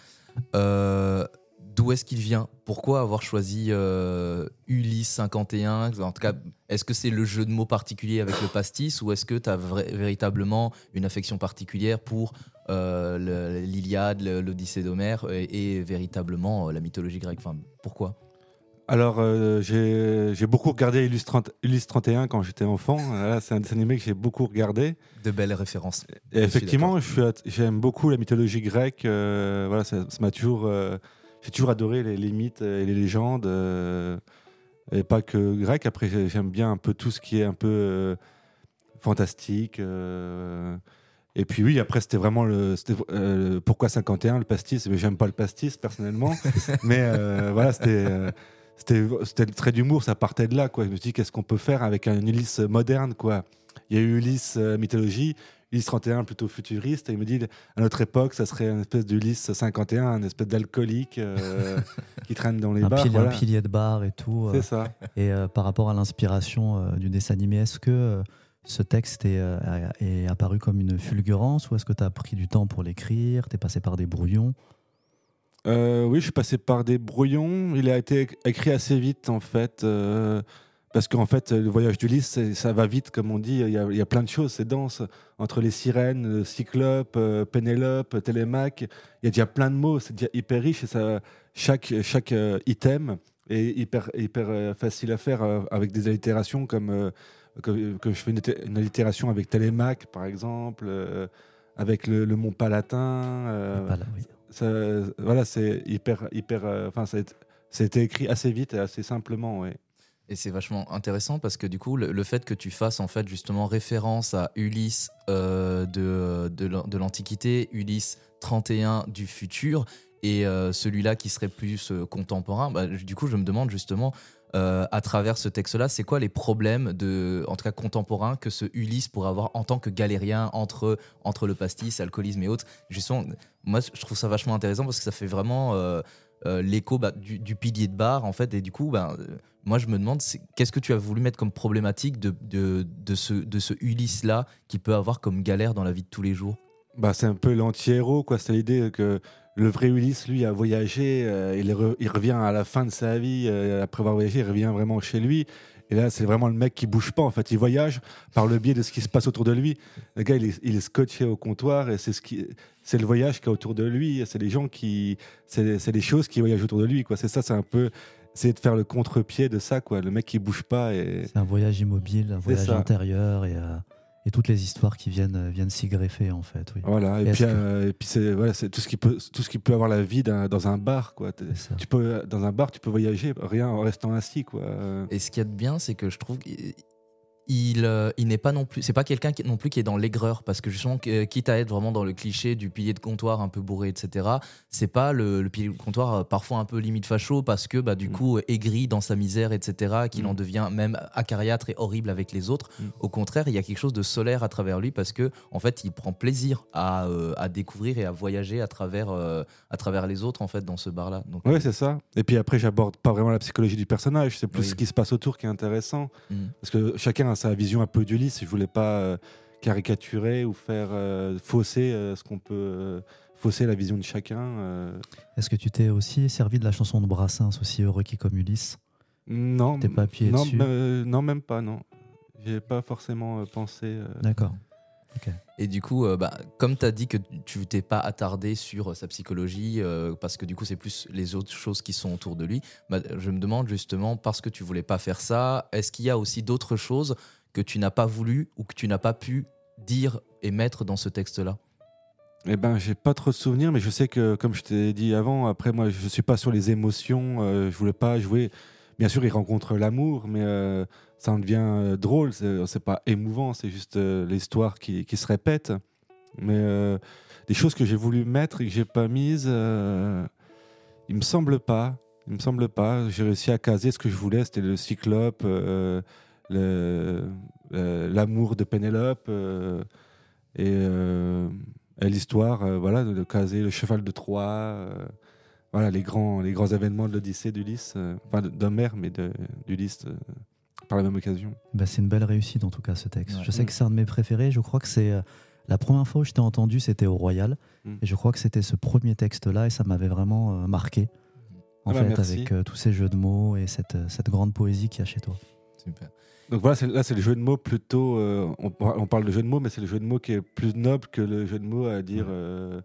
D'où est-ce qu'il vient? Pourquoi avoir choisi euh, Ulysse 51 En tout cas, est-ce que c'est le jeu de mots particulier avec le pastis ou est-ce que tu as véritablement une affection particulière pour euh, l'Iliade, l'Odyssée d'Homère et, et véritablement euh, la mythologie grecque? Enfin, Pourquoi? Alors euh, j'ai beaucoup regardé Ulysse, 30 Ulysse 31 quand j'étais enfant. C'est un dessin animé que j'ai beaucoup regardé. De belles références. Et effectivement, j'aime beaucoup la mythologie grecque. euh, voilà, ça ça m'a toujours, euh, j'ai toujours adoré les, les mythes et les légendes, euh, et pas que grec. Après, j'ai- j'aime bien un peu tout ce qui est un peu euh, fantastique. euh, et puis oui, après c'était vraiment le, pourquoi 51 le pastis? Mais j'aime pas le pastis personnellement, mais voilà, c'était. c'était le trait d'humour, ça partait de là. Quoi. Je me suis dit, qu'est-ce qu'on peut faire avec un Ulysse moderne quoi? Il y a eu Ulysse mythologie, Ulysse 31 plutôt futuriste. Et il me dit, à notre époque, ça serait une espèce d'Ulysse 51, une espèce d'alcoolique euh, qui traîne dans les un, bars. pilier, voilà. un pilier de bar et tout. euh, C'est ça. Et euh, par rapport à l'inspiration euh, du dessin animé, est-ce que euh, ce texte est, est, apparu comme une fulgurance ou est-ce que tu as pris du temps pour l'écrire Tu es passé par des brouillons? Oui, je suis passé par des brouillons. Il a été écrit assez vite en fait. Parce qu'en fait, le voyage d'Ulysse, ça va vite, comme on dit. Il y, a, plein de choses, c'est dense. Entre les sirènes, Cyclope, euh, Pénélope, Télémaque, il y a déjà plein de mots. C'est déjà hyper riche et ça, chaque, chaque euh, item est hyper, hyper euh, facile à faire avec des allitérations comme que, je fais une, allitération avec Télémaque, par exemple, avec le, mont Palatin. voilà, c'est hyper, hyper. Enfin, ça, a été écrit assez vite et assez simplement, oui. Et c'est vachement intéressant parce que du coup, le, fait que tu fasses en fait justement référence à Ulysse euh, de, de, l'Antiquité, Ulysse 31 du futur, et euh, celui-là qui serait plus euh, contemporain, bah, du coup, je me demande justement, à travers ce texte-là, c'est quoi les problèmes, de, en tout cas contemporains, que ce Ulysse pourrait avoir en tant que galérien entre, entre le pastis, alcoolisme et autres? Justement, moi, je trouve ça vachement intéressant parce que ça fait vraiment l'écho bah, du, pilier de bar, en fait, et du coup, bah, moi, je me demande, qu'est-ce que tu as voulu mettre comme problématique de, de, de ce, de ce Ulysse-là qui peut avoir comme galère dans la vie de tous les jours? Bah, C'est un peu l'anti-héros, quoi. C'est l'idée que le vrai Ulysse, lui, a voyagé, euh, il, il, revient à la fin de sa vie, euh, après avoir voyagé, il revient vraiment chez lui. Et là, c'est vraiment le mec qui bouge pas. En fait, il voyage par le biais de ce qui se passe autour de lui. Le gars, il est, il est scotché au comptoir et c'est ce qui, c'est le voyage qui est autour de lui. C'est les gens qui, c'est, les choses qui voyagent autour de lui. Quoi. C'est ça, c'est un peu c'est de faire le contre-pied de ça, quoi. Le mec qui bouge pas. Et... C'est un voyage immobile, un voyage intérieur et, euh, et, toutes les histoires qui viennent, euh, viennent s'y greffer, en fait. Oui. Voilà, et, puis, euh, et puis c'est voilà, tout, ce qui peut, tout ce qui peut avoir la vie dans un bar, quoi. Tu peux, dans un bar, tu peux voyager rien en restant assis, quoi. Et ce qu'il y a de bien, c'est que je trouve il, euh, il n'est pas non plus, c'est pas quelqu'un qui non plus qui est dans l'aigreur parce que justement, quitte à être vraiment dans le cliché du pilier de comptoir un peu bourré, etc. C'est pas le, pilier de comptoir euh, parfois un peu limite facho parce que bah du mm. coup aigri dans sa misère, etc. Qu'il en mm. devient même acariâtre et horrible avec les autres. Mm. Au contraire, il y a quelque chose de solaire à travers lui parce que en fait, il prend plaisir à, euh, à découvrir et à voyager à travers à travers les autres en fait dans ce bar là. Donc, ouais, c'est ça. Et puis après, j'aborde pas vraiment la psychologie du personnage, c'est plus ce qui se passe autour qui est intéressant parce que chacun a sa vision un peu d'Ulysse. Je voulais pas euh, caricaturer ou faire euh, fausser euh, ce qu'on peut fausser la vision de chacun. Est-ce que tu t'es aussi servi de la chanson de Brassens, aussi heureux qui comme Ulysse? Non. T'es pas appuyé non, dessus? Non, même pas, non. J'ai pas forcément pensé. D'accord. Et du coup, bah, comme tu as dit que tu t'es pas attardé sur sa psychologie, parce que du coup, c'est plus les autres choses qui sont autour de lui, bah, je me demande justement, parce que tu voulais pas faire ça, est-ce qu'il y a aussi d'autres choses que tu n'as pas voulu ou que tu n'as pas pu dire et mettre dans ce texte-là? Eh ben, j'ai pas trop de souvenirs, mais je sais que, comme je t'ai dit avant, après moi, je suis pas sur les émotions. Euh, je voulais pas jouer. Bien sûr, il rencontre l'amour, mais euh, ça en devient euh, drôle. C'est pas émouvant, c'est juste l'histoire qui, se répète. Mais des choses que j'ai voulu mettre et que j'ai pas mises, il me semble pas. Il me semble pas. J'ai réussi à caser ce que je voulais. C'était le cyclope l'amour de Pénélope euh, euh, et, l'histoire, euh, voilà, de caser le cheval de Troie voilà les grands, les grands événements de l'Odyssée d'Ulysse, enfin d'Homère, mais d'Ulysse par la même occasion. Bah, c'est une belle réussite en tout cas ce texte. Je sais que c'est un de mes préférés. Je crois que c'est la première fois où je t'ai entendu, c'était au Royal, mm. et je crois que c'était ce premier texte-là, et ça m'avait vraiment marqué. En ah bah, fait, avec tous ces jeux de mots et cette, cette grande poésie qu'il y a chez toi. Super. Donc voilà, là c'est le jeu de mots plutôt. Euh, on, parle de jeu de mots, mais c'est le jeu de mots qui est plus noble que le jeu de mots à dire. Euh,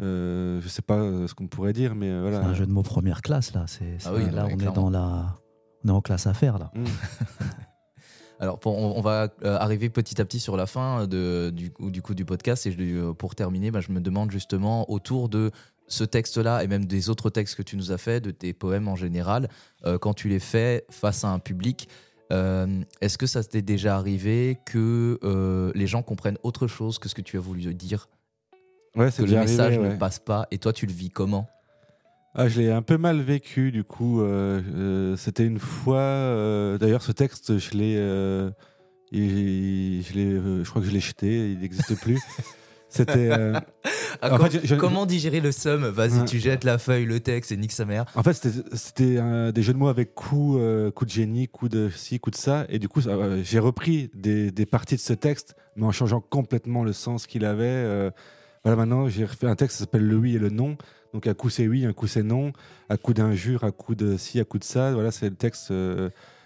euh, je sais pas ce qu'on pourrait dire, mais voilà. C'est un jeu de mots première classe là. C'est ah là on est dans la, on est en classe à faire là. Mm. Alors, on, va arriver petit à petit sur la fin de, du, du, coup du podcast. Et pour terminer, bah, je me demande justement autour de ce texte-là et même des autres textes que tu nous as fait, de tes poèmes en général, quand tu les fais face à un public, euh, est-ce que ça t'est déjà arrivé que euh, les gens comprennent autre chose que ce que tu as voulu dire? Ouais, Que le message ne passe pas et toi tu le vis comment? Ah, je l'ai un peu mal vécu du coup. Euh, c'était une fois. D'ailleurs, ce texte, je l'ai, je, je crois que je l'ai jeté. Il n'existe plus. C'était. Ah, comment digérer le somme? Vas-y, tu jettes la feuille, le texte et nique sa mère. En fait, c'était des jeux de mots avec coup, euh, coup de génie, coup de ci, coup de ça. Et du coup, euh, j'ai repris des, des, parties de ce texte, mais en changeant complètement le sens qu'il avait. Euh, voilà, maintenant, j'ai refait un texte qui s'appelle Le oui et le non. Donc, un coup c'est oui, un coup c'est non. À coup d'injure, à coup de ci, à coup de ça. Voilà, c'est le texte.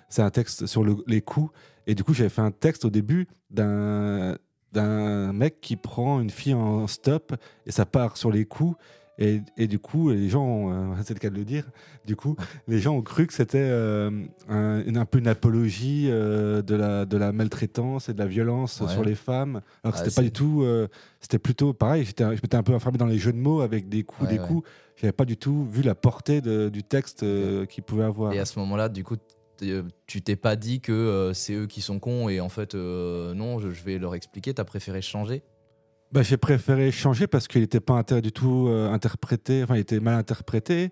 c'est un texte sur les coups. Et du coup, j'avais fait un texte au début d'un d'un mec qui prend une fille en stop et ça part sur les coups. Et, et du coup, les gens, euh, c'est le cas de le dire, du coup, les gens ont cru que c'était euh, un, un, peu une apologie euh, de, la, de la maltraitance et de la violence sur les femmes. Alors que c'était pas du tout, c'était plutôt pareil, je m'étais un peu enfermé dans les jeux de mots avec des coups, des coups. J'avais pas du tout vu la portée de, du texte qu'il pouvait avoir. Et à ce moment-là, du coup, tu t'es pas dit que c'est eux qui sont cons et en fait non, je, vais leur expliquer. T'as préféré changer? Bah, j'ai préféré changer parce qu'il n'était pas du tout interprété. Enfin, il était mal interprété.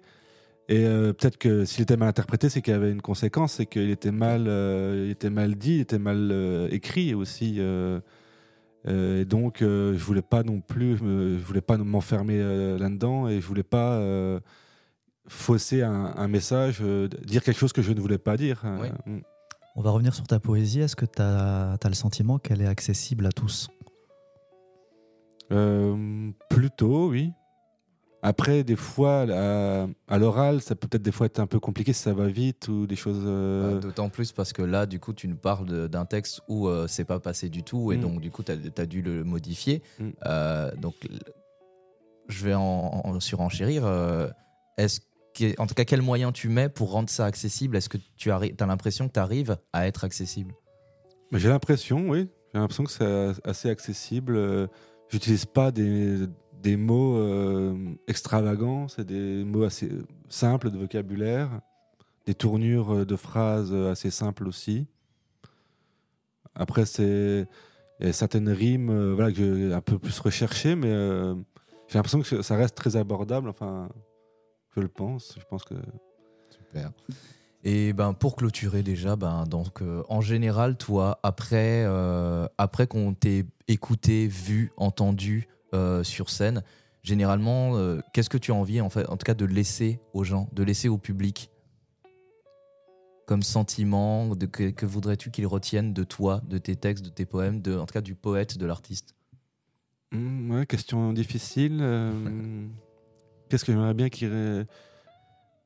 Et peut-être que s'il était mal interprété, c'est qu'il y avait une conséquence, c'est qu'il était mal, il était mal dit, il était mal écrit aussi. et donc, je voulais pas non plus, je voulais pas m'enfermer là-dedans et je voulais pas fausser un, message, euh, dire quelque chose que je ne voulais pas dire. Euh, mm. On va revenir sur ta poésie. Est-ce que tu as, le sentiment qu'elle est accessible à tous? Euh, Plutôt, oui. Après, des fois, à, l'oral, ça peut peut-être des fois être un peu compliqué si ça va vite ou des choses. Bah, d'autant plus parce que là, du coup, tu nous parles d'un texte où c'est pas passé du tout et mm. donc, du coup, tu as, dû le modifier. Mm. donc, je vais en, en surenchérir. Est-ce en tout cas, quel moyen tu mets pour rendre ça accessible? Est-ce que tu as, as l'impression que tu arrives à être accessible? J'ai l'impression, oui. J'ai l'impression que c'est assez accessible. Euh, j'utilise pas des, des mots euh, extravagants, c'est des mots assez simples de vocabulaire, des tournures de phrases assez simples aussi. Après, c'est certaines rimes euh, voilà, que j'ai un peu plus recherchées, mais j'ai l'impression que ça reste très abordable. Enfin, je le pense. Je pense que. Super. Et ben pour clôturer déjà, ben donc euh, en général, toi, après euh, après qu'on t'ait écouté, vu, entendu euh, sur scène, généralement, qu'est-ce que tu as envie en fait, en tout cas, de laisser aux gens, de laisser au public comme sentiment, de, que, voudrais-tu qu'ils retiennent de toi, de tes textes, de tes poèmes, de, en tout cas du poète, de l'artiste? Mmh, ouais, question difficile. Qu'est-ce que j'aimerais bien qu'il.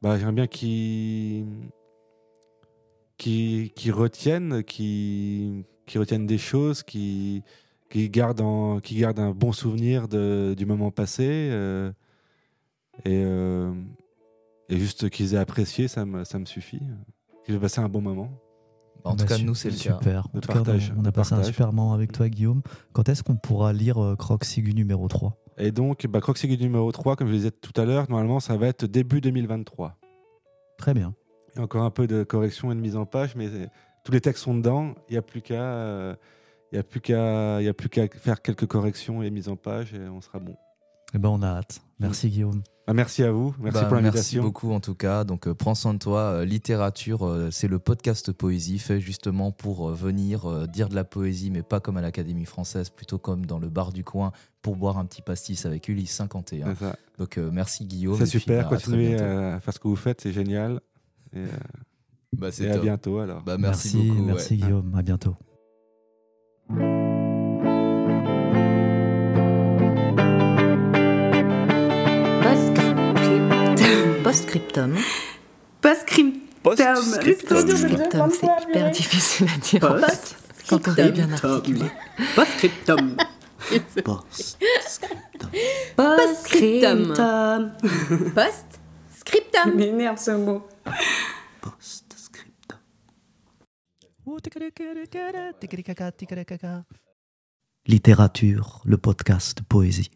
Bah, j'aimerais bien qu'il. Qui qui retiennent, qui qui retiennent des choses, qui qui gardent qui gardent un bon souvenir de, du moment passé euh, et euh, et juste qu'ils aient apprécié, ça me ça me suffit. Qu'ils aient passé un bon moment. En tout bah, cas, nous, c'est le super. En tout cas, on, a passé un super moment avec toi, Guillaume. Quand est-ce qu'on pourra lire euh, Croc Sigu numéro 3 et donc, bah, numéro 3, comme je le disais tout à l'heure, normalement, ça va être début 2023. Très bien. Encore un peu de correction et de mise en page, mais tous les textes sont dedans. Il n'y a plus qu'à il a plus qu'à il plus qu'à faire quelques corrections et mise en page et on sera bon. Eh ben on a hâte. Merci Guillaume. Ah, merci à vous. Merci bah, pour l'invitation. Merci beaucoup en tout cas. Donc euh, prends soin de toi. Euh, littérature, euh, c'est le podcast poésie fait justement pour venir dire de la poésie, mais pas comme à l'Académie française, plutôt comme dans le bar du coin pour boire un petit pastis avec Ulysse 51. Donc merci Guillaume. C'est super. Bah, continuez à, faire ce que vous faites, c'est génial. Et, bah, à bientôt alors. Bah, merci, beaucoup. Merci Guillaume. À bientôt. Postscriptum. Postscriptum. Postscriptum, c'est hyper difficile à dire. Post quand on est bien articulé. Postscriptum. Postscriptum. Postscriptum. Postscriptum. M'énerve ce mot. Postscriptum. Littérature, le podcast de poésie.